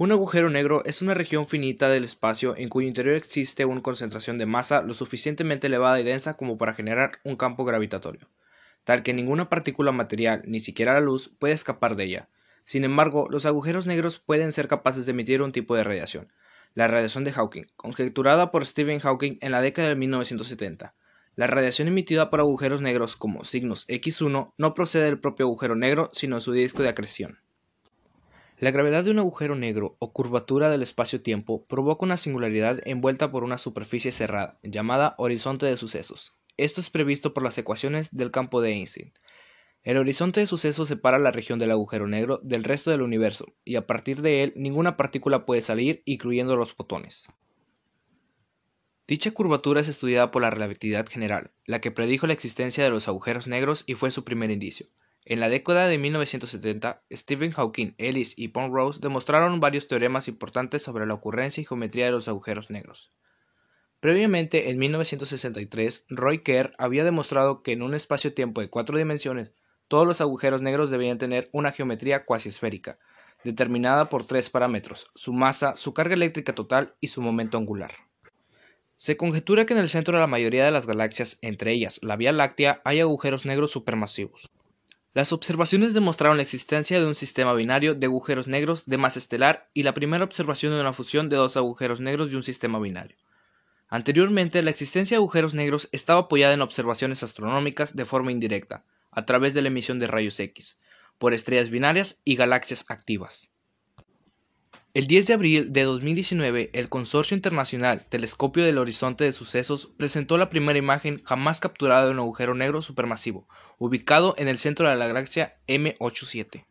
Un agujero negro es una región finita del espacio en cuyo interior existe una concentración de masa lo suficientemente elevada y densa como para generar un campo gravitatorio, tal que ninguna partícula material, ni siquiera la luz, puede escapar de ella. Sin embargo, los agujeros negros pueden ser capaces de emitir un tipo de radiación, la radiación de Hawking, conjeturada por Stephen Hawking en la década de 1970. La radiación emitida por agujeros negros como signos X1 no procede del propio agujero negro, sino de su disco de acreción. La gravedad de un agujero negro o curvatura del espacio-tiempo provoca una singularidad envuelta por una superficie cerrada, llamada horizonte de sucesos. Esto es previsto por las ecuaciones del campo de Einstein. El horizonte de sucesos separa la región del agujero negro del resto del universo, y a partir de él ninguna partícula puede salir, incluyendo los fotones. Dicha curvatura es estudiada por la relatividad general, la que predijo la existencia de los agujeros negros y fue su primer indicio. En la década de 1970, Stephen Hawking, Ellis y Penrose demostraron varios teoremas importantes sobre la ocurrencia y geometría de los agujeros negros. Previamente, en 1963, Roy Kerr había demostrado que en un espacio-tiempo de cuatro dimensiones, todos los agujeros negros debían tener una geometría cuasi esférica, determinada por tres parámetros, su masa, su carga eléctrica total y su momento angular. Se conjetura que en el centro de la mayoría de las galaxias, entre ellas la Vía Láctea, hay agujeros negros supermasivos. Las observaciones demostraron la existencia de un sistema binario de agujeros negros de masa estelar y la primera observación de una fusión de dos agujeros negros de un sistema binario. Anteriormente, la existencia de agujeros negros estaba apoyada en observaciones astronómicas de forma indirecta, a través de la emisión de rayos X, por estrellas binarias y galaxias activas. El 10 de abril de 2019, el Consorcio Internacional Telescopio del Horizonte de Sucesos presentó la primera imagen jamás capturada de un agujero negro supermasivo, ubicado en el centro de la galaxia M87.